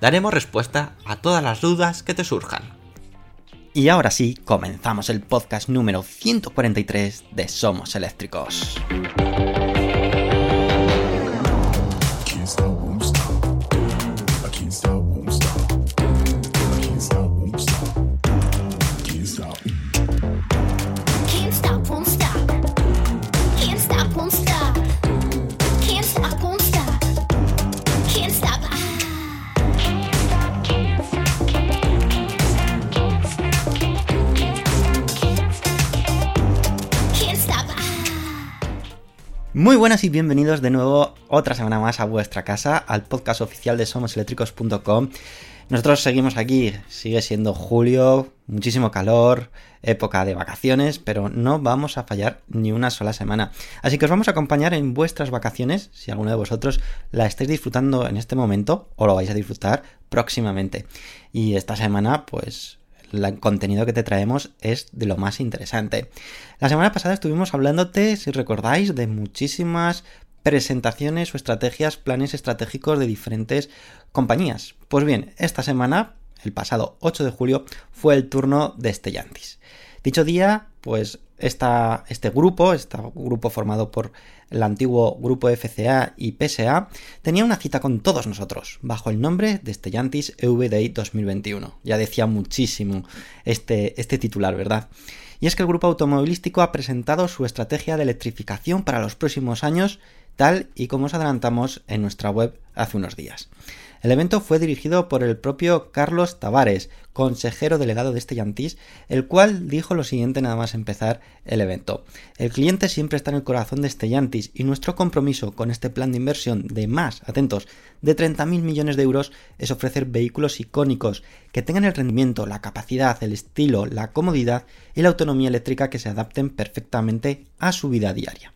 Daremos respuesta a todas las dudas que te surjan. Y ahora sí, comenzamos el podcast número 143 de Somos Eléctricos. Muy buenas y bienvenidos de nuevo otra semana más a vuestra casa, al podcast oficial de somoseléctricos.com. Nosotros seguimos aquí, sigue siendo julio, muchísimo calor, época de vacaciones, pero no vamos a fallar ni una sola semana. Así que os vamos a acompañar en vuestras vacaciones, si alguno de vosotros la estáis disfrutando en este momento o lo vais a disfrutar próximamente. Y esta semana, pues el contenido que te traemos es de lo más interesante. La semana pasada estuvimos hablándote, si recordáis, de muchísimas presentaciones o estrategias, planes estratégicos de diferentes compañías. Pues bien, esta semana, el pasado 8 de julio, fue el turno de Stellantis. Dicho día, pues esta, este grupo, este grupo formado por el antiguo grupo FCA y PSA, tenía una cita con todos nosotros, bajo el nombre de Stellantis EVDI 2021. Ya decía muchísimo este, este titular, ¿verdad? Y es que el grupo automovilístico ha presentado su estrategia de electrificación para los próximos años, tal y como os adelantamos en nuestra web hace unos días. El evento fue dirigido por el propio Carlos Tavares, consejero delegado de Stellantis, el cual dijo lo siguiente nada más empezar el evento. El cliente siempre está en el corazón de Stellantis y nuestro compromiso con este plan de inversión de más, atentos, de 30.000 millones de euros es ofrecer vehículos icónicos que tengan el rendimiento, la capacidad, el estilo, la comodidad y la autonomía eléctrica que se adapten perfectamente a su vida diaria.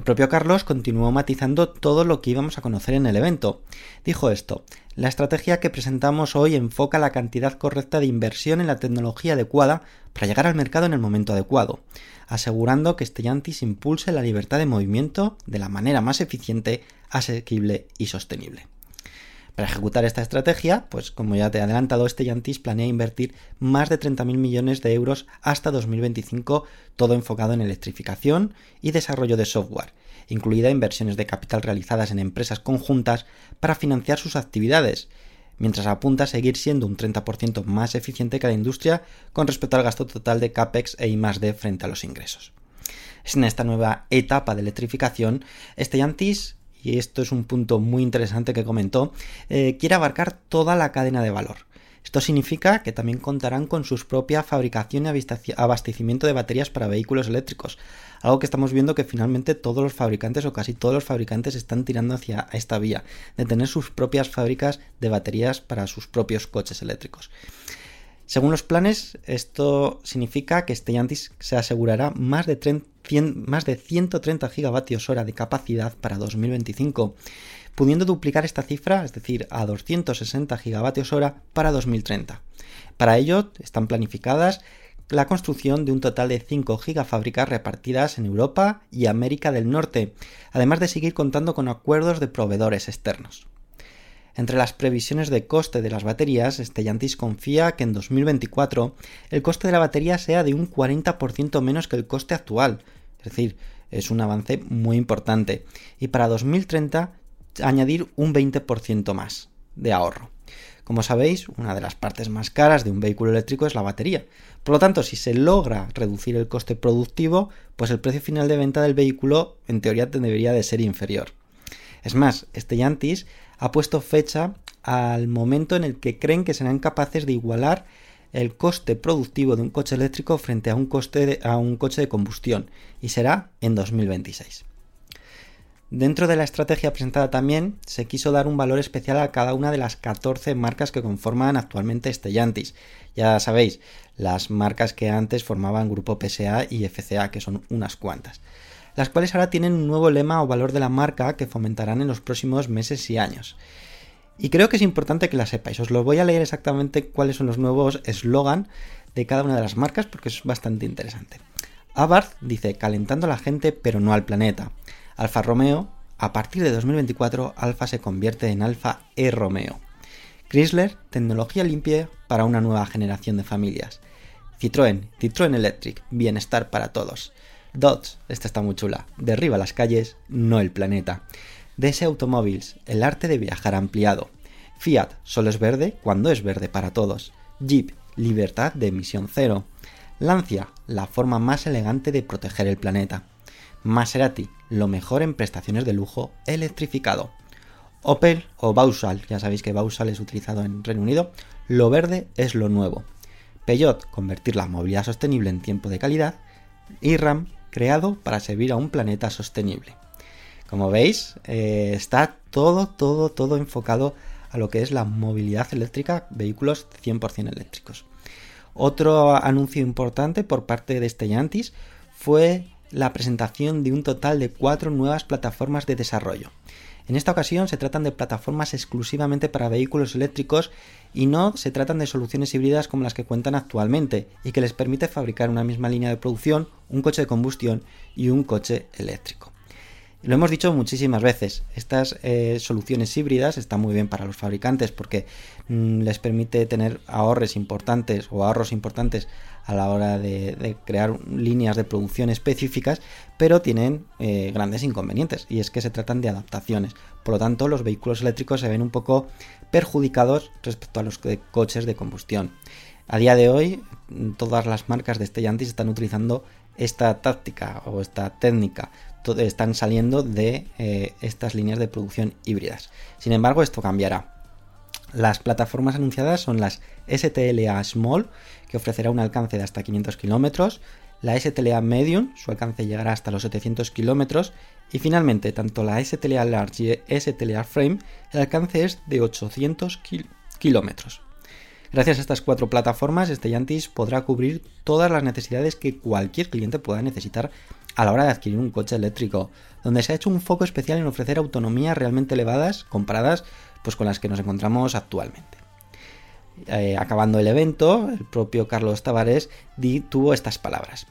El propio Carlos continuó matizando todo lo que íbamos a conocer en el evento. Dijo esto, la estrategia que presentamos hoy enfoca la cantidad correcta de inversión en la tecnología adecuada para llegar al mercado en el momento adecuado, asegurando que Stellantis impulse la libertad de movimiento de la manera más eficiente, asequible y sostenible. Para ejecutar esta estrategia, pues como ya te he adelantado, Stellantis planea invertir más de 30.000 millones de euros hasta 2025, todo enfocado en electrificación y desarrollo de software, incluida inversiones de capital realizadas en empresas conjuntas para financiar sus actividades, mientras apunta a seguir siendo un 30% más eficiente que la industria con respecto al gasto total de CAPEX e I+D frente a los ingresos. En esta nueva etapa de electrificación, Stellantis y esto es un punto muy interesante que comentó, eh, quiere abarcar toda la cadena de valor. Esto significa que también contarán con su propia fabricación y abastecimiento de baterías para vehículos eléctricos, algo que estamos viendo que finalmente todos los fabricantes o casi todos los fabricantes están tirando hacia esta vía, de tener sus propias fábricas de baterías para sus propios coches eléctricos. Según los planes, esto significa que Stellantis se asegurará más de, 100, más de 130 gigavatios hora de capacidad para 2025, pudiendo duplicar esta cifra, es decir, a 260 gigavatios hora para 2030. Para ello están planificadas la construcción de un total de 5 gigafábricas repartidas en Europa y América del Norte, además de seguir contando con acuerdos de proveedores externos. Entre las previsiones de coste de las baterías, Stellantis confía que en 2024 el coste de la batería sea de un 40% menos que el coste actual, es decir, es un avance muy importante, y para 2030 añadir un 20% más. de ahorro. Como sabéis, una de las partes más caras de un vehículo eléctrico es la batería. Por lo tanto, si se logra reducir el coste productivo, pues el precio final de venta del vehículo en teoría debería de ser inferior. Es más, Stellantis ha puesto fecha al momento en el que creen que serán capaces de igualar el coste productivo de un coche eléctrico frente a un, coste de- a un coche de combustión y será en 2026. Dentro de la estrategia presentada también se quiso dar un valor especial a cada una de las 14 marcas que conforman actualmente Stellantis. Ya sabéis, las marcas que antes formaban Grupo PSA y FCA, que son unas cuantas, las cuales ahora tienen un nuevo lema o valor de la marca que fomentarán en los próximos meses y años. Y creo que es importante que la sepáis. Os lo voy a leer exactamente cuáles son los nuevos eslogan de cada una de las marcas porque es bastante interesante. Abarth dice calentando a la gente pero no al planeta. Alfa Romeo, a partir de 2024 Alfa se convierte en Alfa E Romeo. Chrysler, tecnología limpia para una nueva generación de familias. Citroën, Citroën Electric, bienestar para todos. Dodge, esta está muy chula, derriba las calles, no el planeta. DS Automobiles, el arte de viajar ampliado. Fiat, solo es verde cuando es verde para todos. Jeep, libertad de emisión cero. Lancia, la forma más elegante de proteger el planeta. Maserati, lo mejor en prestaciones de lujo electrificado. Opel o Vauxhall, ya sabéis que Vauxhall es utilizado en Reino Unido, lo verde es lo nuevo. Peugeot, convertir la movilidad sostenible en tiempo de calidad. Y creado para servir a un planeta sostenible. Como veis, eh, está todo, todo, todo enfocado a lo que es la movilidad eléctrica, vehículos 100% eléctricos. Otro anuncio importante por parte de Stellantis fue la presentación de un total de cuatro nuevas plataformas de desarrollo. En esta ocasión se tratan de plataformas exclusivamente para vehículos eléctricos y no se tratan de soluciones híbridas como las que cuentan actualmente y que les permite fabricar una misma línea de producción, un coche de combustión y un coche eléctrico. Lo hemos dicho muchísimas veces, estas eh, soluciones híbridas están muy bien para los fabricantes porque mm, les permite tener ahorros importantes o ahorros importantes a la hora de, crear líneas de producción específicas, pero tienen eh, grandes inconvenientes y es que se tratan de adaptaciones. Por lo tanto, los vehículos eléctricos se ven un poco perjudicados respecto a los de coches de combustión. A día de hoy, todas las marcas de Stellantis están utilizando esta táctica o esta técnica están saliendo de eh, estas líneas de producción híbridas. Sin embargo, esto cambiará. Las plataformas anunciadas son las STLA Small, que ofrecerá un alcance de hasta 500 kilómetros, la STLA Medium, su alcance llegará hasta los 700 kilómetros, y finalmente, tanto la STLA Large y STLA Frame, el alcance es de 800 kilómetros. Gracias a estas cuatro plataformas, Stellantis podrá cubrir todas las necesidades que cualquier cliente pueda necesitar a la hora de adquirir un coche eléctrico, donde se ha hecho un foco especial en ofrecer autonomías realmente elevadas comparadas pues, con las que nos encontramos actualmente. Eh, acabando el evento, el propio Carlos Tavares tuvo estas palabras.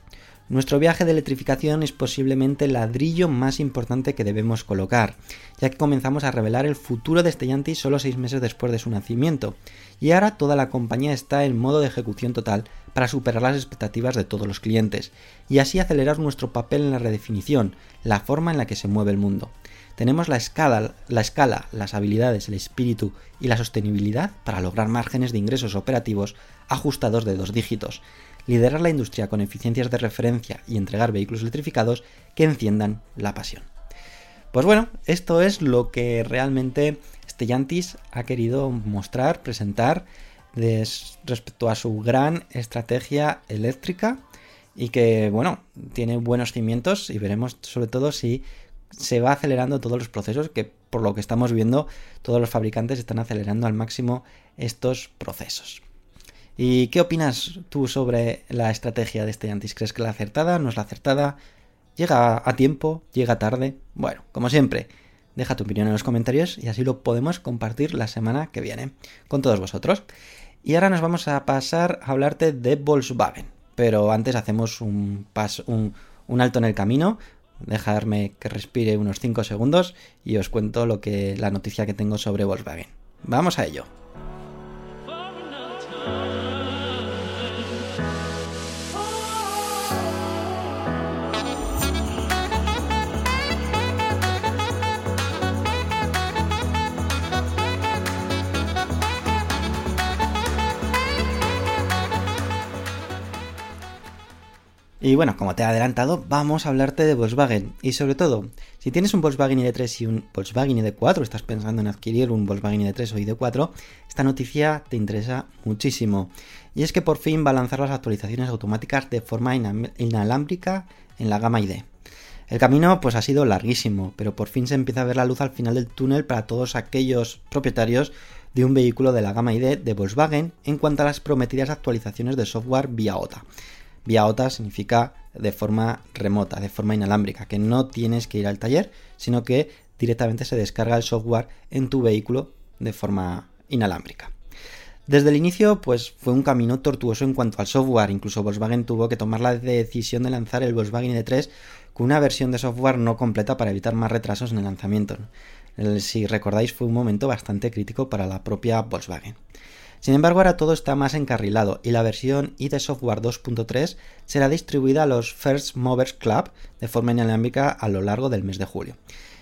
Nuestro viaje de electrificación es posiblemente el ladrillo más importante que debemos colocar, ya que comenzamos a revelar el futuro de Stellantis solo seis meses después de su nacimiento, y ahora toda la compañía está en modo de ejecución total para superar las expectativas de todos los clientes, y así acelerar nuestro papel en la redefinición, la forma en la que se mueve el mundo. Tenemos la escala, la escala, las habilidades, el espíritu y la sostenibilidad para lograr márgenes de ingresos operativos ajustados de dos dígitos, liderar la industria con eficiencias de referencia y entregar vehículos electrificados que enciendan la pasión. Pues bueno, esto es lo que realmente Stellantis ha querido mostrar, presentar respecto a su gran estrategia eléctrica y que, bueno, tiene buenos cimientos y veremos sobre todo si se va acelerando todos los procesos que por lo que estamos viendo todos los fabricantes están acelerando al máximo estos procesos. ¿Y qué opinas tú sobre la estrategia de Stellantis? ¿Crees que la acertada? ¿No es la acertada? ¿Llega a tiempo? ¿Llega tarde? Bueno, como siempre, deja tu opinión en los comentarios y así lo podemos compartir la semana que viene con todos vosotros. Y ahora nos vamos a pasar a hablarte de Volkswagen. Pero antes hacemos un, paso, un, un alto en el camino. Dejarme que respire unos 5 segundos y os cuento lo que la noticia que tengo sobre Volkswagen. Vamos a ello. Y bueno, como te he adelantado, vamos a hablarte de Volkswagen. Y sobre todo, si tienes un Volkswagen ID3 y un Volkswagen ID4, estás pensando en adquirir un Volkswagen ID3 o ID4, esta noticia te interesa muchísimo. Y es que por fin va a lanzar las actualizaciones automáticas de forma inalámbrica en la gama ID. El camino pues ha sido larguísimo, pero por fin se empieza a ver la luz al final del túnel para todos aquellos propietarios de un vehículo de la gama ID de Volkswagen en cuanto a las prometidas actualizaciones de software vía OTA. Vía OTA significa de forma remota, de forma inalámbrica, que no tienes que ir al taller, sino que directamente se descarga el software en tu vehículo de forma inalámbrica. Desde el inicio, pues fue un camino tortuoso en cuanto al software. Incluso Volkswagen tuvo que tomar la decisión de lanzar el Volkswagen ID3 con una versión de software no completa para evitar más retrasos en el lanzamiento. Si recordáis, fue un momento bastante crítico para la propia Volkswagen. Sin embargo, ahora todo está más encarrilado y la versión ID Software 2.3 será distribuida a los First Movers Club de forma inalámbrica a lo largo del mes de julio.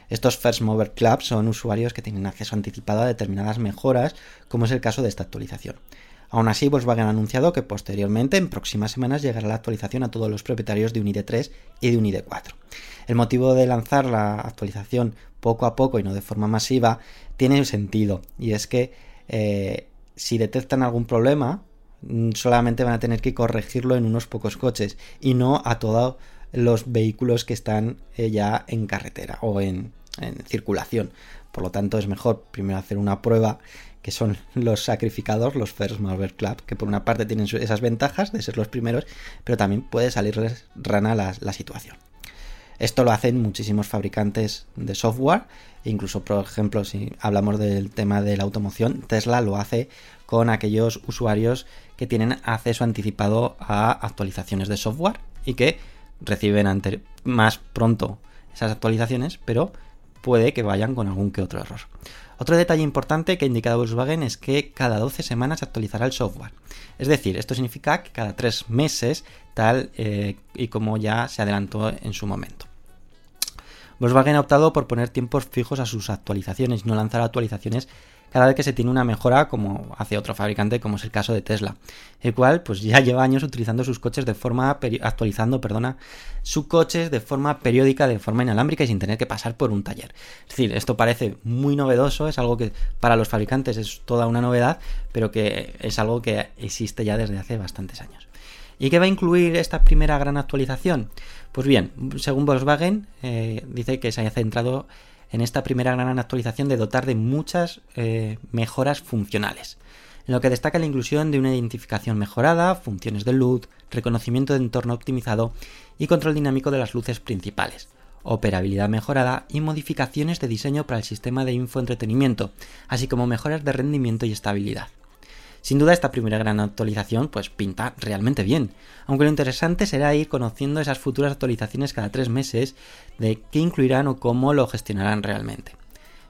Estos First Mover Club son usuarios que tienen acceso anticipado a determinadas mejoras, como es el caso de esta actualización. Aún así, Volkswagen ha anunciado que posteriormente, en próximas semanas, llegará la actualización a todos los propietarios de un ID3 y de un ID4. El motivo de lanzar la actualización poco a poco y no de forma masiva tiene sentido, y es que eh, si detectan algún problema, mm, solamente van a tener que corregirlo en unos pocos coches y no a todos los vehículos que están eh, ya en carretera o en, circulación. Por lo tanto, es mejor primero hacer una prueba que son los sacrificados, los First Mover Club, que por una parte tienen esas ventajas de ser los primeros, pero también puede salirles rana la situación. Esto lo hacen muchísimos fabricantes de software, incluso por ejemplo si hablamos del tema de la automoción, Tesla lo hace con aquellos usuarios que tienen acceso anticipado a actualizaciones de software y que reciben más pronto esas actualizaciones, pero puede que vayan con algún que otro error. Otro detalle importante que ha indicado Volkswagen es que cada 12 semanas se actualizará el software. Es decir, esto significa que cada 3 meses, tal eh, y como ya se adelantó en su momento. Volkswagen ha optado por poner tiempos fijos a sus actualizaciones y no lanzar actualizaciones cada vez que se tiene una mejora como hace otro fabricante como es el caso de Tesla, el cual pues ya lleva años utilizando sus coches de forma actualizando, perdona, sus coches de forma periódica, de forma inalámbrica y sin tener que pasar por un taller. Es decir, esto parece muy novedoso, es algo que para los fabricantes es toda una novedad, pero que es algo que existe ya desde hace bastantes años. ¿Y qué va a incluir esta primera gran actualización? Pues bien, según Volkswagen, eh, dice que se haya centrado en esta primera gran actualización de dotar de muchas eh, mejoras funcionales. En lo que destaca la inclusión de una identificación mejorada, funciones de luz, reconocimiento de entorno optimizado y control dinámico de las luces principales, operabilidad mejorada y modificaciones de diseño para el sistema de infoentretenimiento, así como mejoras de rendimiento y estabilidad. Sin duda esta primera gran actualización pues pinta realmente bien, aunque lo interesante será ir conociendo esas futuras actualizaciones cada tres meses de qué incluirán o cómo lo gestionarán realmente.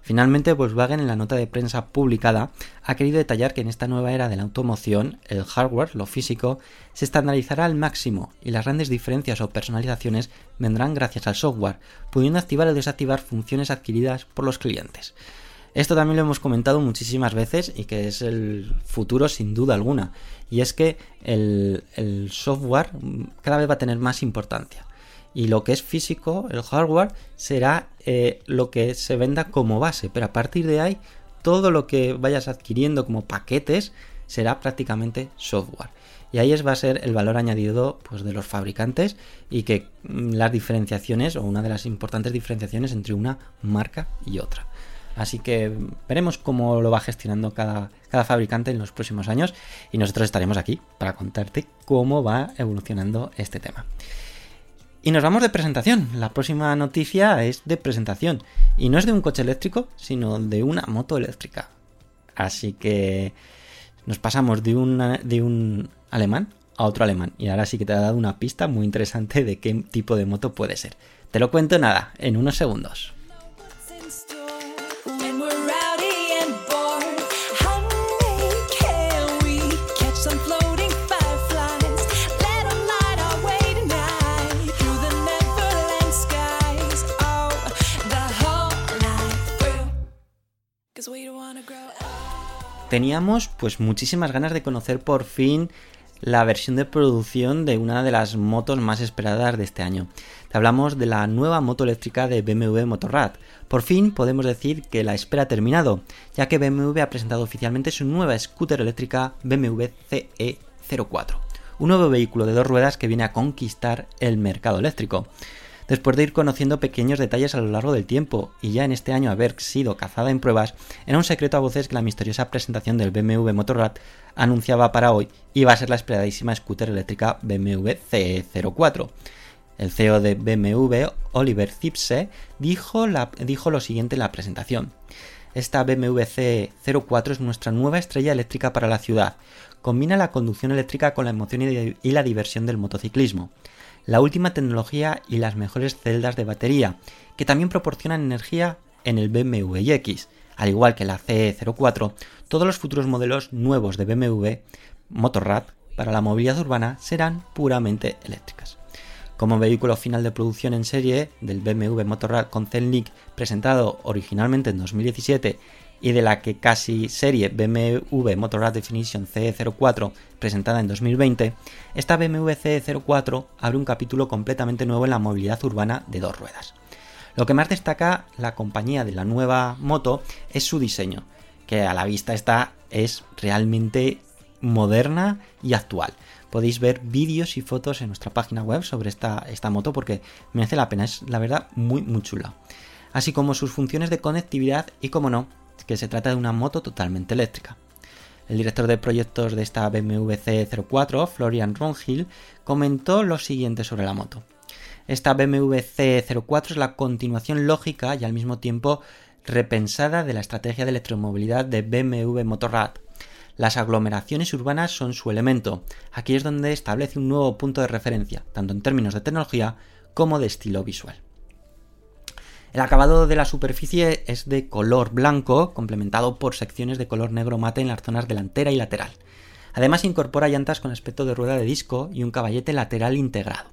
Finalmente, Volkswagen en la nota de prensa publicada ha querido detallar que en esta nueva era de la automoción, el hardware, lo físico, se estandarizará al máximo y las grandes diferencias o personalizaciones vendrán gracias al software, pudiendo activar o desactivar funciones adquiridas por los clientes. Esto también lo hemos comentado muchísimas veces y que es el futuro sin duda alguna. Y es que el, software cada vez va a tener más importancia. Y lo que es físico, el hardware, será eh, lo que se venda como base. Pero a partir de ahí, todo lo que vayas adquiriendo como paquetes será prácticamente software. Y ahí es, va a ser el valor añadido pues, de los fabricantes y que mm, las diferenciaciones o una de las importantes diferenciaciones entre una marca y otra. Así que veremos cómo lo va gestionando cada, fabricante en los próximos años y nosotros estaremos aquí para contarte cómo va evolucionando este tema. Y nos vamos de presentación. La próxima noticia es de presentación. Y no es de un coche eléctrico, sino de una moto eléctrica. Así que nos pasamos de, de un alemán a otro alemán. Y ahora sí que te ha dado una pista muy interesante de qué tipo de moto puede ser. Te lo cuento nada, en unos segundos. Teníamos pues muchísimas ganas de conocer por fin la versión de producción de una de las motos más esperadas de este año. Te hablamos de la nueva moto eléctrica de BMW Motorrad. Por fin podemos decir que la espera ha terminado, ya que BMW ha presentado oficialmente su nueva scooter eléctrica BMW CE04, un nuevo vehículo de dos ruedas que viene a conquistar el mercado eléctrico. Después de ir conociendo pequeños detalles a lo largo del tiempo y ya en este año haber sido cazada en pruebas, era un secreto a voces que la misteriosa presentación del BMW Motorrad anunciaba para hoy iba a ser la esperadísima scooter eléctrica BMW CE04. El CEO de BMW, Oliver Zipse, dijo, dijo lo siguiente en la presentación. Esta BMW C04 es nuestra nueva estrella eléctrica para la ciudad. Combina la conducción eléctrica con la emoción y la diversión del motociclismo. La última tecnología y las mejores celdas de batería, que también proporcionan energía en el BMW iX. Al igual que la CE04, todos los futuros modelos nuevos de BMW Motorrad para la movilidad urbana serán puramente eléctricas. Como vehículo final de producción en serie del BMW Motorrad con Zenlink presentado originalmente en 2017 y de la que casi serie BMW Motorrad Definition CE04 presentada en 2020, esta BMW CE04 abre un capítulo completamente nuevo en la movilidad urbana de dos ruedas. Lo que más destaca la compañía de la nueva moto es su diseño, que a la vista está es realmente moderna y actual. Podéis ver vídeos y fotos en nuestra página web sobre esta, esta moto porque merece la pena, es la verdad muy muy chula. Así como sus funciones de conectividad y como no, que se trata de una moto totalmente eléctrica. El director de proyectos de esta BMW C04, Florian Ronhill, comentó lo siguiente sobre la moto. Esta BMW C04 es la continuación lógica y al mismo tiempo repensada de la estrategia de electromovilidad de BMW Motorrad. Las aglomeraciones urbanas son su elemento. Aquí es donde establece un nuevo punto de referencia, tanto en términos de tecnología como de estilo visual. El acabado de la superficie es de color blanco, complementado por secciones de color negro mate en las zonas delantera y lateral. Además incorpora llantas con aspecto de rueda de disco y un caballete lateral integrado.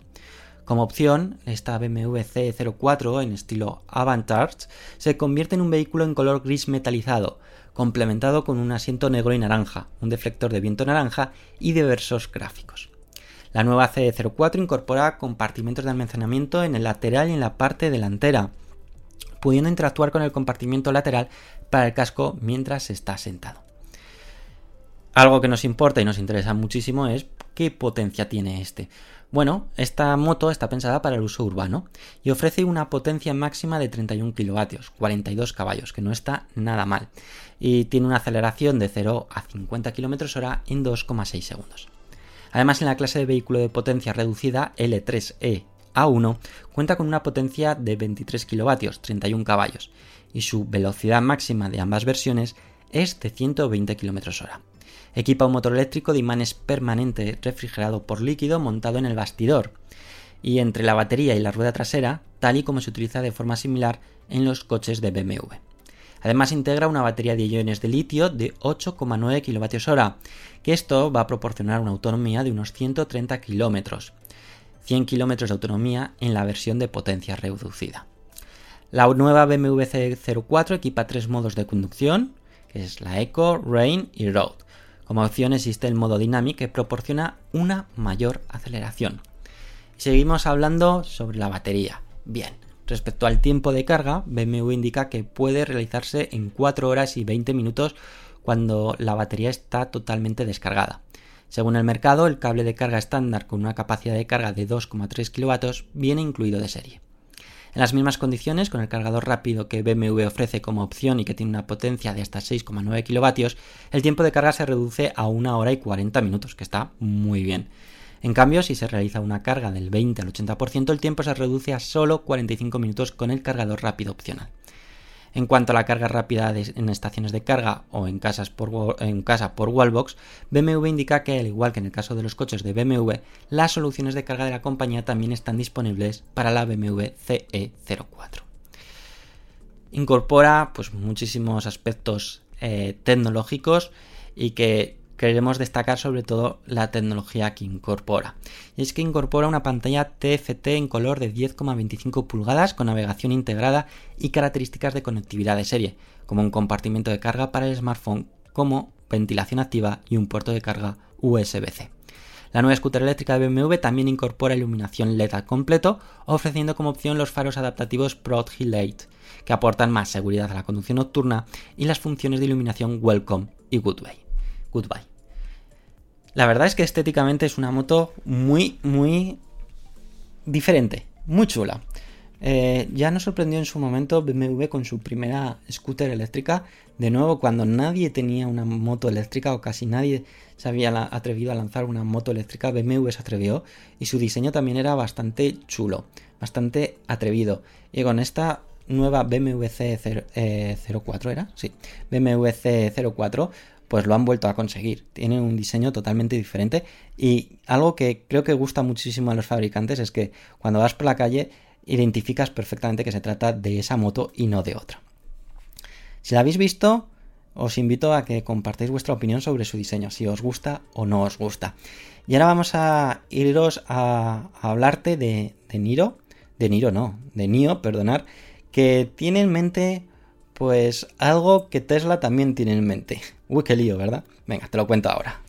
Como opción, esta BMW C04 en estilo Avantgarde se convierte en un vehículo en color gris metalizado, complementado con un asiento negro y naranja, un deflector de viento naranja y diversos gráficos. La nueva C04 incorpora compartimentos de almacenamiento en el lateral y en la parte delantera, pudiendo interactuar con el compartimiento lateral para el casco mientras está sentado. Algo que nos importa y nos interesa muchísimo es qué potencia tiene este. Bueno, esta moto está pensada para el uso urbano y ofrece una potencia máxima de 31 kilovatios, 42 caballos, que no está nada mal, y tiene una aceleración de 0 a 50 km hora en 2,6 segundos. Además, en la clase de vehículo de potencia reducida L3E A1 cuenta con una potencia de 23 kilovatios, 31 caballos, y su velocidad máxima de ambas versiones es de 120 km hora. Equipa un motor eléctrico de imanes permanente refrigerado por líquido montado en el bastidor y entre la batería y la rueda trasera, tal y como se utiliza de forma similar en los coches de BMW. Además integra una batería de iones de litio de 8,9 kWh, que esto va a proporcionar una autonomía de unos 130 km, 100 km de autonomía en la versión de potencia reducida. La nueva BMW C04 equipa tres modos de conducción, que es la Eco, Rain y Road. Como opción existe el modo Dynamic que proporciona una mayor aceleración. Seguimos hablando sobre la batería. Bien, respecto al tiempo de carga, BMW indica que puede realizarse en 4 horas y 20 minutos cuando la batería está totalmente descargada. Según el mercado, el cable de carga estándar con una capacidad de carga de 2,3 kW viene incluido de serie. En las mismas condiciones, con el cargador rápido que BMW ofrece como opción y que tiene una potencia de hasta 6,9 kilovatios, el tiempo de carga se reduce a 1 hora y 40 minutos, que está muy bien. En cambio, si se realiza una carga del 20 al 80%, el tiempo se reduce a solo 45 minutos con el cargador rápido opcional. En cuanto a la carga rápida en estaciones de carga o en, casas por, en casa por Wallbox, BMW indica que, al igual que en el caso de los coches de BMW, las soluciones de carga de la compañía también están disponibles para la BMW CE04. Incorpora pues, muchísimos aspectos eh, tecnológicos y que queremos destacar sobre todo la tecnología que incorpora. Y es que incorpora una pantalla TFT en color de 10,25 pulgadas con navegación integrada y características de conectividad de serie, como un compartimento de carga para el smartphone, como ventilación activa y un puerto de carga USB-C. La nueva scooter eléctrica de BMW también incorpora iluminación LED al completo, ofreciendo como opción los faros adaptativos Proud Light, que aportan más seguridad a la conducción nocturna y las funciones de iluminación Welcome y Goodbye. Goodbye. La verdad es que estéticamente es una moto muy, muy diferente, muy chula. Eh, ya nos sorprendió en su momento BMW con su primera scooter eléctrica. De nuevo, cuando nadie tenía una moto eléctrica o casi nadie se había atrevido a lanzar una moto eléctrica, BMW se atrevió y su diseño también era bastante chulo, bastante atrevido. Y con esta nueva BMW C04 eh, era, sí, BMW C04, pues lo han vuelto a conseguir. Tiene un diseño totalmente diferente y algo que creo que gusta muchísimo a los fabricantes es que cuando vas por la calle identificas perfectamente que se trata de esa moto y no de otra. Si la habéis visto, os invito a que compartáis vuestra opinión sobre su diseño, si os gusta o no os gusta. Y ahora vamos a iros a, hablarte de, de Niro, de Niro no, de Nio, perdonar, que tiene en mente pues algo que Tesla también tiene en mente. Uy, qué lío, ¿verdad? Venga, te lo cuento ahora.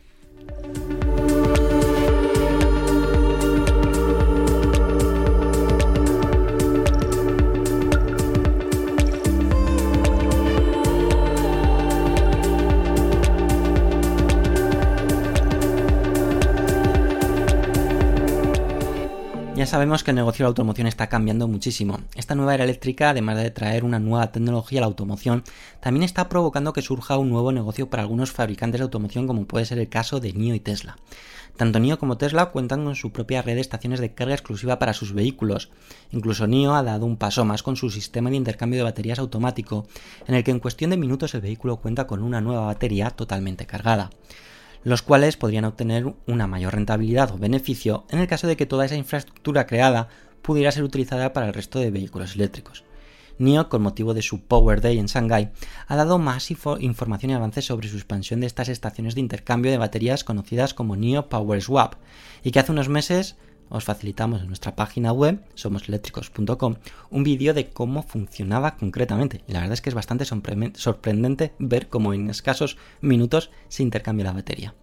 Ya sabemos que el negocio de la automoción está cambiando muchísimo. Esta nueva era eléctrica, además de traer una nueva tecnología a la automoción, también está provocando que surja un nuevo negocio para algunos fabricantes de automoción, como puede ser el caso de NIO y Tesla. Tanto NIO como Tesla cuentan con su propia red de estaciones de carga exclusiva para sus vehículos. Incluso NIO ha dado un paso más con su sistema de intercambio de baterías automático, en el que en cuestión de minutos el vehículo cuenta con una nueva batería totalmente cargada los cuales podrían obtener una mayor rentabilidad o beneficio en el caso de que toda esa infraestructura creada pudiera ser utilizada para el resto de vehículos eléctricos. NIO, con motivo de su Power Day en Shanghai, ha dado más información y avances sobre su expansión de estas estaciones de intercambio de baterías conocidas como NIO Power Swap, y que hace unos meses os facilitamos en nuestra página web, somoseléctricos.com, un vídeo de cómo funcionaba concretamente. La verdad es que es bastante sorprendente ver cómo en escasos minutos se intercambia la batería.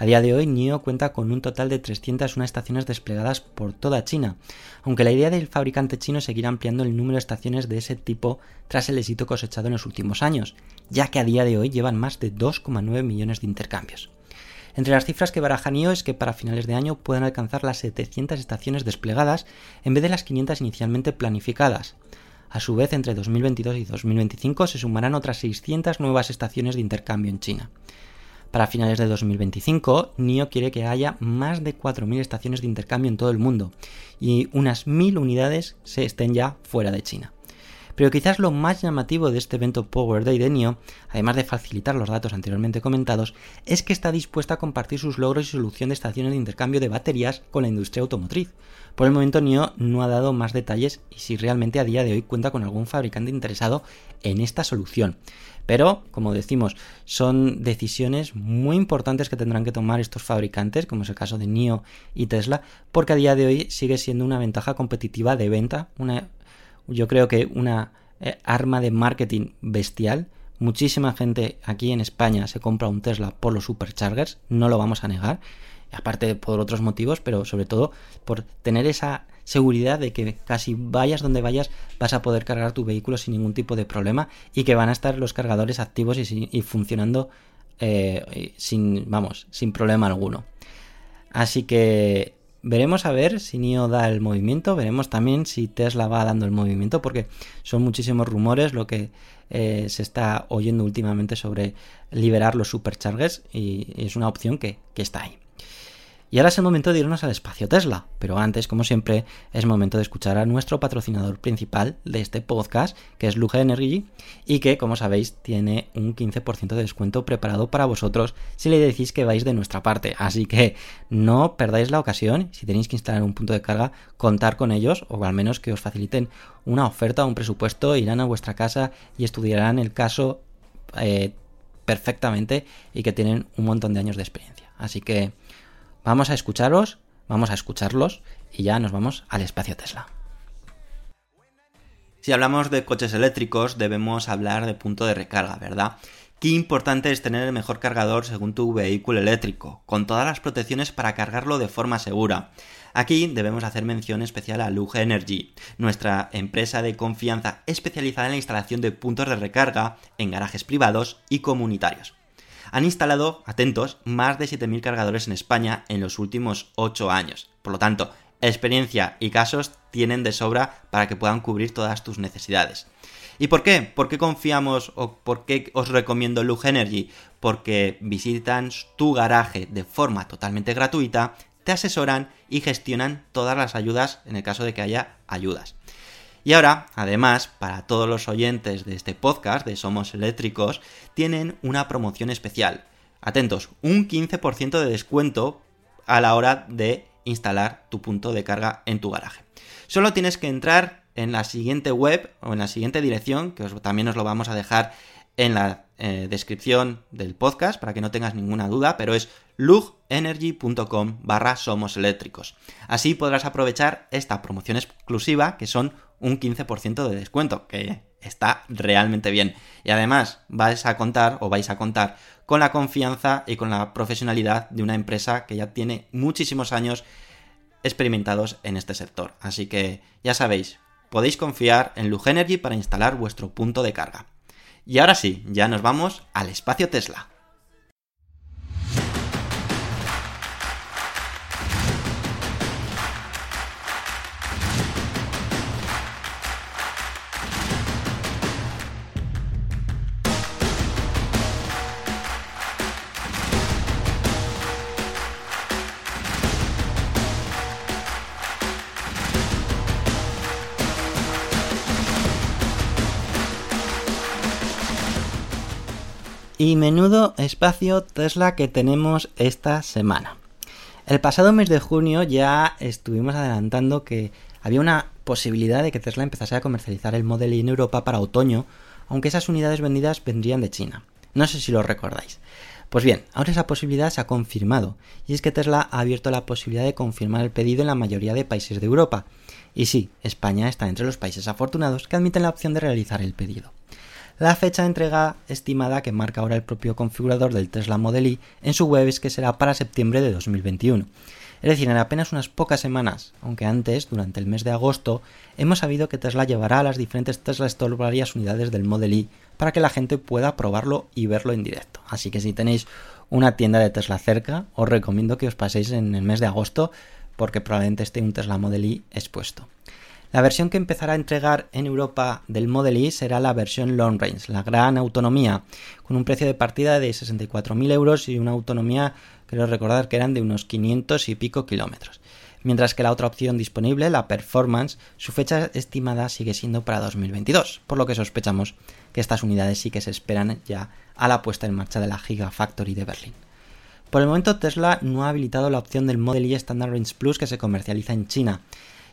A día de hoy, NIO cuenta con un total de 301 estaciones desplegadas por toda China, aunque la idea del fabricante chino es seguir ampliando el número de estaciones de ese tipo tras el éxito cosechado en los últimos años, ya que a día de hoy llevan más de 2,9 millones de intercambios. Entre las cifras que baraja NIO es que para finales de año puedan alcanzar las 700 estaciones desplegadas en vez de las 500 inicialmente planificadas. A su vez, entre 2022 y 2025 se sumarán otras 600 nuevas estaciones de intercambio en China. Para finales de 2025, NIO quiere que haya más de 4.000 estaciones de intercambio en todo el mundo y unas 1.000 unidades se estén ya fuera de China. Pero quizás lo más llamativo de este evento Power Day de NIO, además de facilitar los datos anteriormente comentados, es que está dispuesta a compartir sus logros y solución de estaciones de intercambio de baterías con la industria automotriz. Por el momento NIO no ha dado más detalles y si realmente a día de hoy cuenta con algún fabricante interesado en esta solución. Pero, como decimos, son decisiones muy importantes que tendrán que tomar estos fabricantes, como es el caso de NIO y Tesla, porque a día de hoy sigue siendo una ventaja competitiva de venta, una, yo creo que una eh, arma de marketing bestial. Muchísima gente aquí en España se compra un Tesla por los superchargers, no lo vamos a negar, aparte por otros motivos, pero sobre todo por tener esa seguridad de que casi vayas donde vayas vas a poder cargar tu vehículo sin ningún tipo de problema y que van a estar los cargadores activos y, funcionando eh, sin, vamos, sin problema alguno. Así que veremos a ver si NIO da el movimiento, veremos también si Tesla va dando el movimiento, porque son muchísimos rumores lo que eh, se está oyendo últimamente sobre liberar los superchargers y es una opción que está ahí. Y ahora es el momento de irnos al espacio Tesla, pero antes, como siempre, es momento de escuchar a nuestro patrocinador principal de este podcast, que es Luge Energy, y que, como sabéis, tiene un 15% de descuento preparado para vosotros si le decís que vais de nuestra parte. Así que no perdáis la ocasión, si tenéis que instalar un punto de carga, contar con ellos, o al menos que os faciliten una oferta o un presupuesto, irán a vuestra casa y estudiarán el caso eh, perfectamente y que tienen un montón de años de experiencia. Así que Vamos a escucharos, vamos a escucharlos y ya nos vamos al espacio Tesla. Si hablamos de coches eléctricos debemos hablar de punto de recarga, ¿verdad? Qué importante es tener el mejor cargador según tu vehículo eléctrico, con todas las protecciones para cargarlo de forma segura. Aquí debemos hacer mención especial a Lug Energy, nuestra empresa de confianza especializada en la instalación de puntos de recarga en garajes privados y comunitarios. Han instalado, atentos, más de 7.000 cargadores en España en los últimos 8 años. Por lo tanto, experiencia y casos tienen de sobra para que puedan cubrir todas tus necesidades. ¿Y por qué? ¿Por qué confiamos o por qué os recomiendo Lug Energy? Porque visitan tu garaje de forma totalmente gratuita, te asesoran y gestionan todas las ayudas en el caso de que haya ayudas. Y ahora, además, para todos los oyentes de este podcast de Somos Eléctricos, tienen una promoción especial. Atentos, un 15% de descuento a la hora de instalar tu punto de carga en tu garaje. Solo tienes que entrar en la siguiente web o en la siguiente dirección, que también os lo vamos a dejar en la eh, descripción del podcast para que no tengas ninguna duda, pero es lugenergy.com barra somos eléctricos. Así podrás aprovechar esta promoción exclusiva que son un 15% de descuento, que está realmente bien. Y además vais a contar o vais a contar con la confianza y con la profesionalidad de una empresa que ya tiene muchísimos años experimentados en este sector. Así que ya sabéis, podéis confiar en Lugenergy para instalar vuestro punto de carga. Y ahora sí, ya nos vamos al espacio Tesla. Menudo espacio Tesla que tenemos esta semana. El pasado mes de junio ya estuvimos adelantando que había una posibilidad de que Tesla empezase a comercializar el Model en Europa para otoño, aunque esas unidades vendidas vendrían de China. No sé si lo recordáis. Pues bien, ahora esa posibilidad se ha confirmado, y es que Tesla ha abierto la posibilidad de confirmar el pedido en la mayoría de países de Europa. Y sí, España está entre los países afortunados que admiten la opción de realizar el pedido. La fecha de entrega estimada que marca ahora el propio configurador del Tesla Model Y en su web es que será para septiembre de 2021. Es decir, en apenas unas pocas semanas, aunque antes, durante el mes de agosto, hemos sabido que Tesla llevará a las diferentes Tesla Store varias unidades del Model Y para que la gente pueda probarlo y verlo en directo. Así que si tenéis una tienda de Tesla cerca, os recomiendo que os paséis en el mes de agosto porque probablemente esté un Tesla Model Y expuesto. La versión que empezará a entregar en Europa del Model Y será la versión Long Range, la gran autonomía, con un precio de partida de 64.000 euros y una autonomía, creo recordar que eran de unos 500 y pico kilómetros. Mientras que la otra opción disponible, la Performance, su fecha estimada sigue siendo para 2022, por lo que sospechamos que estas unidades sí que se esperan ya a la puesta en marcha de la Gigafactory de Berlín. Por el momento Tesla no ha habilitado la opción del Model Y Standard Range Plus que se comercializa en China,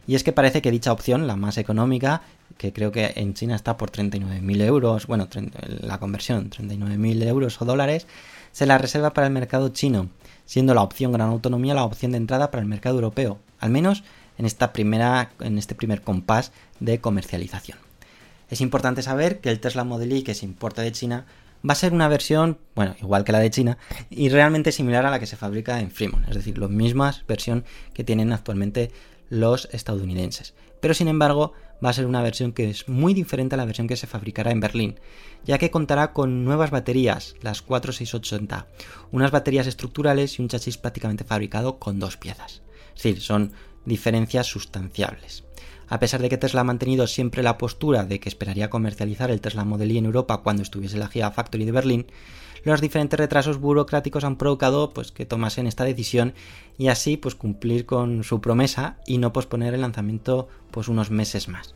y es que parece que dicha opción, la más económica, que creo que en China está por 39.000 euros, bueno, la conversión, 39.000 euros o dólares, se la reserva para el mercado chino, siendo la opción gran autonomía la opción de entrada para el mercado europeo, al menos en, esta primera, en este primer compás de comercialización. Es importante saber que el Tesla Model Y que se importa de China va a ser una versión, bueno, igual que la de China, y realmente similar a la que se fabrica en Fremont, es decir, la misma versión que tienen actualmente los estadounidenses. Pero sin embargo, va a ser una versión que es muy diferente a la versión que se fabricará en Berlín, ya que contará con nuevas baterías, las 4680, unas baterías estructurales y un chasis prácticamente fabricado con dos piezas. Es decir, son diferencias sustanciables. A pesar de que Tesla ha mantenido siempre la postura de que esperaría comercializar el Tesla Model Y en Europa cuando estuviese la Gigafactory de Berlín, los diferentes retrasos burocráticos han provocado pues, que tomasen esta decisión y así pues, cumplir con su promesa y no posponer el lanzamiento pues, unos meses más.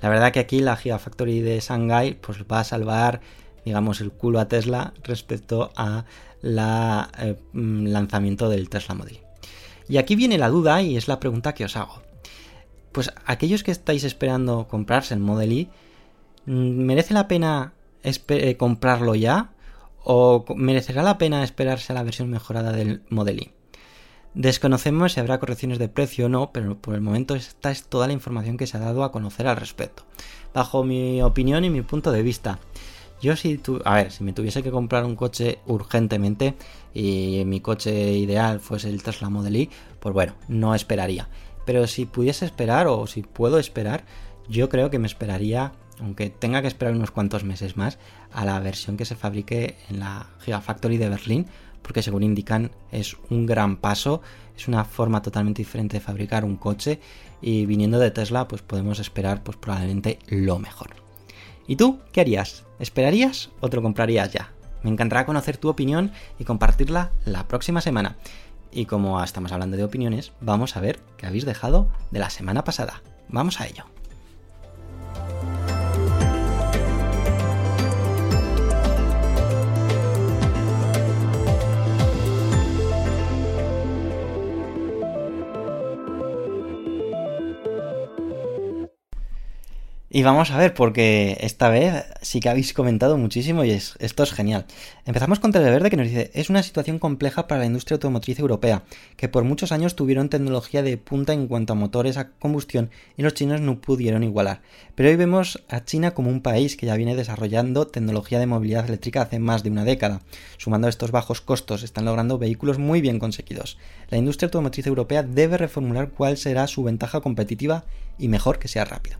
La verdad que aquí la Gigafactory de Shanghai pues, va a salvar digamos el culo a Tesla respecto a la eh, mm, lanzamiento del Tesla Model. Y aquí viene la duda y es la pregunta que os hago. Pues aquellos que estáis esperando comprarse el Model Y, mm, ¿merece la pena eh, comprarlo ya? ¿O merecerá la pena esperarse a la versión mejorada del Model Y? Desconocemos si habrá correcciones de precio o no, pero por el momento esta es toda la información que se ha dado a conocer al respecto, bajo mi opinión y mi punto de vista. Yo si tú, a ver, si me tuviese que comprar un coche urgentemente y mi coche ideal fuese el Tesla Model Y, pues bueno, no esperaría. Pero si pudiese esperar o si puedo esperar, yo creo que me esperaría, aunque tenga que esperar unos cuantos meses más, a la versión que se fabrique en la Gigafactory de Berlín, porque según indican es un gran paso, es una forma totalmente diferente de fabricar un coche y viniendo de Tesla pues podemos esperar pues probablemente lo mejor. ¿Y tú qué harías? ¿Esperarías o te lo comprarías ya? Me encantará conocer tu opinión y compartirla la próxima semana. Y como estamos hablando de opiniones, vamos a ver qué habéis dejado de la semana pasada. Vamos a ello. Y vamos a ver, porque esta vez sí que habéis comentado muchísimo y es, esto es genial. Empezamos con Televerde que nos dice, es una situación compleja para la industria automotriz europea, que por muchos años tuvieron tecnología de punta en cuanto a motores a combustión y los chinos no pudieron igualar. Pero hoy vemos a China como un país que ya viene desarrollando tecnología de movilidad eléctrica hace más de una década. Sumando estos bajos costos, están logrando vehículos muy bien conseguidos. La industria automotriz europea debe reformular cuál será su ventaja competitiva y mejor que sea rápida.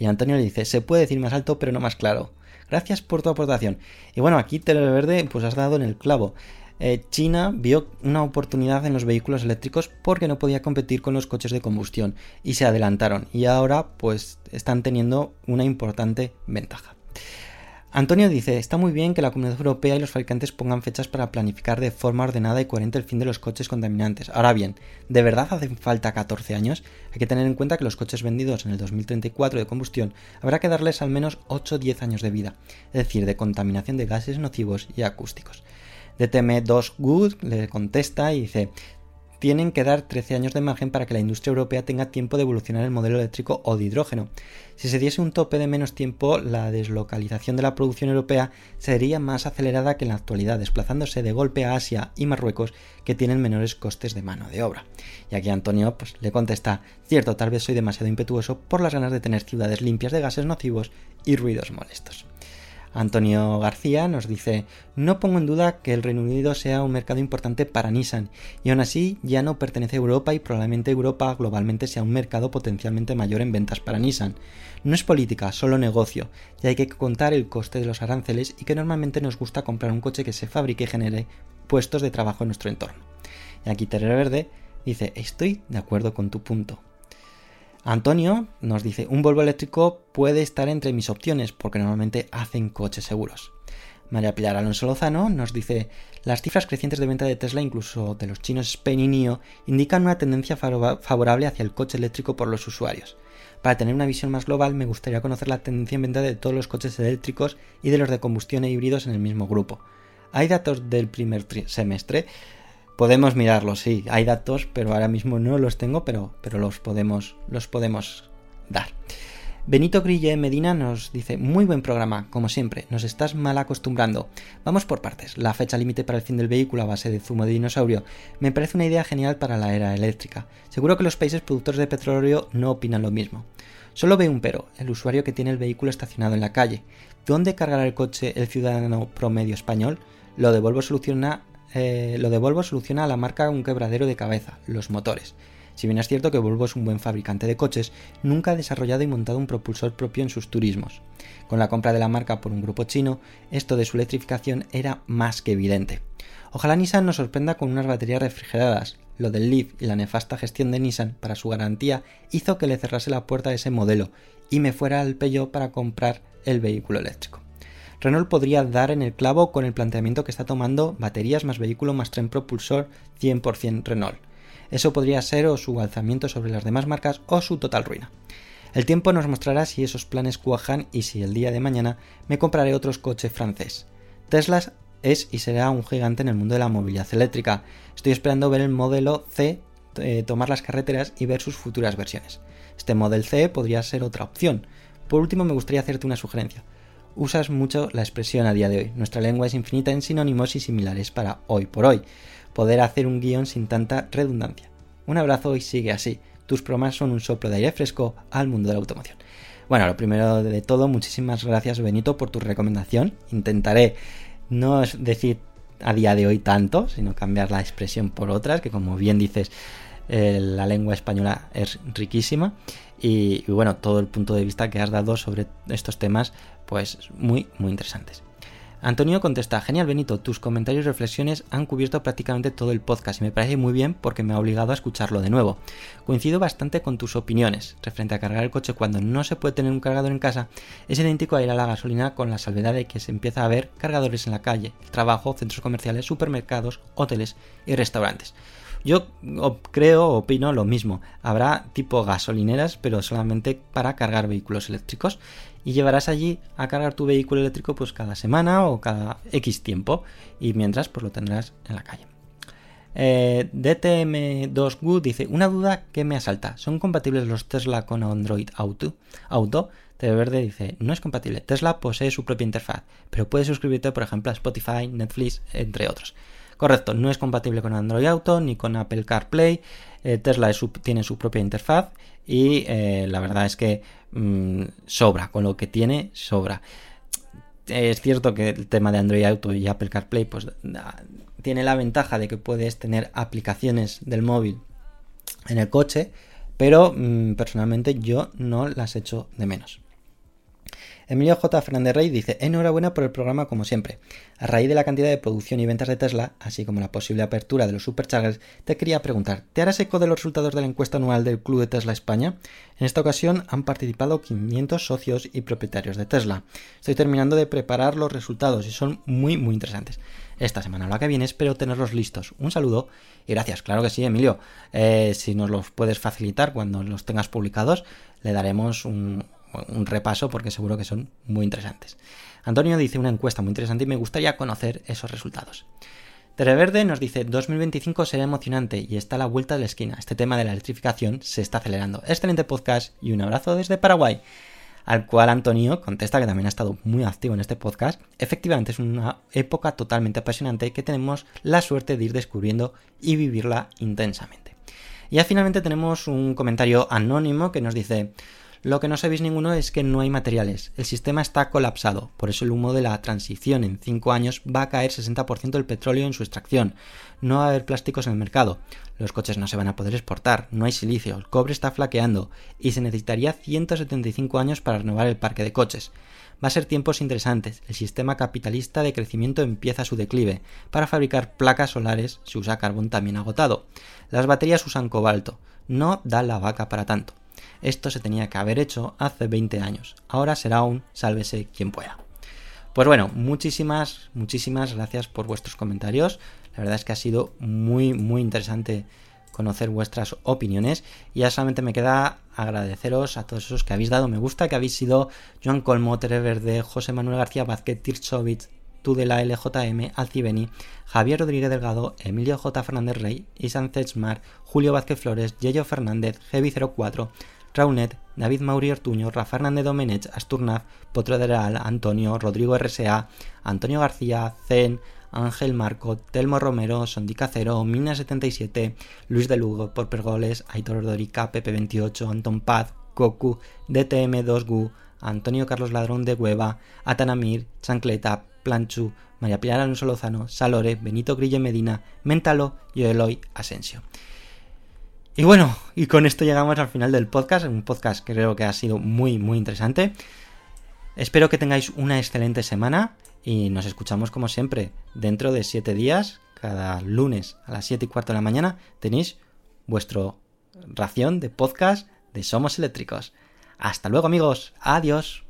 Y Antonio le dice, se puede decir más alto pero no más claro. Gracias por tu aportación. Y bueno, aquí Televerde pues has dado en el clavo. Eh, China vio una oportunidad en los vehículos eléctricos porque no podía competir con los coches de combustión y se adelantaron y ahora pues están teniendo una importante ventaja. Antonio dice, está muy bien que la Comunidad Europea y los fabricantes pongan fechas para planificar de forma ordenada y coherente el fin de los coches contaminantes. Ahora bien, ¿de verdad hacen falta 14 años? Hay que tener en cuenta que los coches vendidos en el 2034 de combustión habrá que darles al menos 8 o 10 años de vida, es decir, de contaminación de gases nocivos y acústicos. DTM2 Good le contesta y dice, tienen que dar 13 años de margen para que la industria europea tenga tiempo de evolucionar el modelo eléctrico o de hidrógeno. Si se diese un tope de menos tiempo, la deslocalización de la producción europea sería más acelerada que en la actualidad, desplazándose de golpe a Asia y Marruecos, que tienen menores costes de mano de obra. Y aquí Antonio pues, le contesta, cierto, tal vez soy demasiado impetuoso por las ganas de tener ciudades limpias de gases nocivos y ruidos molestos. Antonio García nos dice, no pongo en duda que el Reino Unido sea un mercado importante para Nissan, y aún así ya no pertenece a Europa y probablemente Europa globalmente sea un mercado potencialmente mayor en ventas para Nissan. No es política, solo negocio, y hay que contar el coste de los aranceles y que normalmente nos gusta comprar un coche que se fabrique y genere puestos de trabajo en nuestro entorno. Y aquí Terrero Verde dice, estoy de acuerdo con tu punto. Antonio nos dice, un Volvo eléctrico puede estar entre mis opciones porque normalmente hacen coches seguros. María Pilar Alonso Lozano nos dice, las cifras crecientes de venta de Tesla, incluso de los chinos Spain y NIO, indican una tendencia favorable hacia el coche eléctrico por los usuarios. Para tener una visión más global, me gustaría conocer la tendencia en venta de todos los coches eléctricos y de los de combustión e híbridos en el mismo grupo. Hay datos del primer semestre, Podemos mirarlo, sí, hay datos, pero ahora mismo no los tengo, pero, pero los, podemos, los podemos dar. Benito Grille Medina nos dice, muy buen programa, como siempre, nos estás mal acostumbrando. Vamos por partes. La fecha límite para el fin del vehículo a base de zumo de dinosaurio me parece una idea genial para la era eléctrica. Seguro que los países productores de petróleo no opinan lo mismo. Solo veo un pero, el usuario que tiene el vehículo estacionado en la calle. ¿Dónde cargará el coche el ciudadano promedio español? Lo de Volvo soluciona eh, lo de Volvo soluciona a la marca un quebradero de cabeza, los motores. Si bien es cierto que Volvo es un buen fabricante de coches, nunca ha desarrollado y montado un propulsor propio en sus turismos. Con la compra de la marca por un grupo chino, esto de su electrificación era más que evidente. Ojalá Nissan nos sorprenda con unas baterías refrigeradas. Lo del Leaf y la nefasta gestión de Nissan para su garantía hizo que le cerrase la puerta a ese modelo y me fuera al Peugeot para comprar el vehículo eléctrico. Renault podría dar en el clavo con el planteamiento que está tomando baterías más vehículo más tren propulsor 100% Renault. Eso podría ser o su alzamiento sobre las demás marcas o su total ruina. El tiempo nos mostrará si esos planes cuajan y si el día de mañana me compraré otros coches francés. Tesla es y será un gigante en el mundo de la movilidad eléctrica. Estoy esperando ver el modelo C eh, tomar las carreteras y ver sus futuras versiones. Este Model C podría ser otra opción. Por último, me gustaría hacerte una sugerencia usas mucho la expresión a día de hoy. Nuestra lengua es infinita en sinónimos y similares para hoy por hoy. Poder hacer un guion sin tanta redundancia. Un abrazo y sigue así. Tus bromas son un soplo de aire fresco al mundo de la automoción. Bueno, lo primero de todo, muchísimas gracias Benito por tu recomendación. Intentaré no decir a día de hoy tanto, sino cambiar la expresión por otras, que como bien dices, eh, la lengua española es riquísima. Y, bueno, todo el punto de vista que has dado sobre estos temas, pues muy, muy interesantes. Antonio contesta, genial Benito, tus comentarios y reflexiones han cubierto prácticamente todo el podcast y me parece muy bien porque me ha obligado a escucharlo de nuevo. Coincido bastante con tus opiniones. Referente a cargar el coche cuando no se puede tener un cargador en casa, es idéntico a ir a la gasolina con la salvedad de que se empieza a ver cargadores en la calle, trabajo, centros comerciales, supermercados, hoteles y restaurantes. Yo creo, opino lo mismo. Habrá tipo gasolineras, pero solamente para cargar vehículos eléctricos. Y llevarás allí a cargar tu vehículo eléctrico pues cada semana o cada X tiempo. Y mientras pues lo tendrás en la calle. Eh, DTM2Gu dice, una duda que me asalta. ¿Son compatibles los Tesla con Android Auto? Auto TV Verde dice, no es compatible. Tesla posee su propia interfaz, pero puedes suscribirte, por ejemplo, a Spotify, Netflix, entre otros. Correcto, no es compatible con Android Auto ni con Apple CarPlay. Eh, Tesla tiene su propia interfaz y eh, la verdad es que mmm, sobra, con lo que tiene, sobra. Es cierto que el tema de Android Auto y Apple CarPlay pues, tiene la ventaja de que puedes tener aplicaciones del móvil en el coche, pero mmm, personalmente yo no las echo de menos. Emilio J. Fernández Rey dice, enhorabuena por el programa como siempre. A raíz de la cantidad de producción y ventas de Tesla, así como la posible apertura de los superchargers, te quería preguntar, ¿te harás eco de los resultados de la encuesta anual del Club de Tesla España? En esta ocasión han participado 500 socios y propietarios de Tesla. Estoy terminando de preparar los resultados y son muy muy interesantes. Esta semana o la que viene espero tenerlos listos. Un saludo y gracias. Claro que sí, Emilio. Eh, si nos los puedes facilitar cuando los tengas publicados, le daremos un, un repaso porque seguro que son muy interesantes. Antonio dice una encuesta muy interesante y me gustaría conocer esos resultados. Terreverde nos dice 2025 será emocionante y está a la vuelta de la esquina. Este tema de la electrificación se está acelerando. Excelente podcast y un abrazo desde Paraguay. Al cual Antonio contesta que también ha estado muy activo en este podcast. Efectivamente es una época totalmente apasionante que tenemos la suerte de ir descubriendo y vivirla intensamente. Y ya finalmente tenemos un comentario anónimo que nos dice lo que no sabéis ninguno es que no hay materiales. El sistema está colapsado. Por eso el humo de la transición en 5 años va a caer 60% del petróleo en su extracción. No va a haber plásticos en el mercado. Los coches no se van a poder exportar. No hay silicio. El cobre está flaqueando. Y se necesitaría 175 años para renovar el parque de coches. Va a ser tiempos interesantes. El sistema capitalista de crecimiento empieza su declive. Para fabricar placas solares se usa carbón también agotado. Las baterías usan cobalto. No da la vaca para tanto. Esto se tenía que haber hecho hace 20 años. Ahora será un sálvese quien pueda. Pues bueno, muchísimas, muchísimas gracias por vuestros comentarios. La verdad es que ha sido muy, muy interesante conocer vuestras opiniones. Y ya solamente me queda agradeceros a todos esos que habéis dado me gusta, que habéis sido Joan Colmo, Tere Verde, José Manuel García Vázquez, Tirchovitz, tú de la LJM, Alcibeni, Javier Rodríguez Delgado, Emilio J. Fernández Rey, Isan Zetsmar, Julio Vázquez Flores, Yello Fernández, Heavy04, Raunet, David Mauri Ortuño, Rafa Hernández Domenech, Asturnaz, Potro de Real, Antonio, Rodrigo RSA, Antonio García, Zen, Ángel Marco, Telmo Romero, Sondi Cacero, Mina77, Luis de Lugo, por Pergoles, Aitor Ordorica, Pepe28, Anton Paz, Goku, DTM2Gu, Antonio Carlos Ladrón de Hueva, Atanamir, Chancleta, Planchu, María Pilar Alonso Lozano, Salore, Benito Grille Medina, Mentalo y Eloy Asensio. Y bueno, y con esto llegamos al final del podcast, un podcast que creo que ha sido muy, muy interesante. Espero que tengáis una excelente semana y nos escuchamos como siempre dentro de 7 días, cada lunes a las 7 y cuarto de la mañana, tenéis vuestro ración de podcast de Somos Eléctricos. Hasta luego amigos, adiós.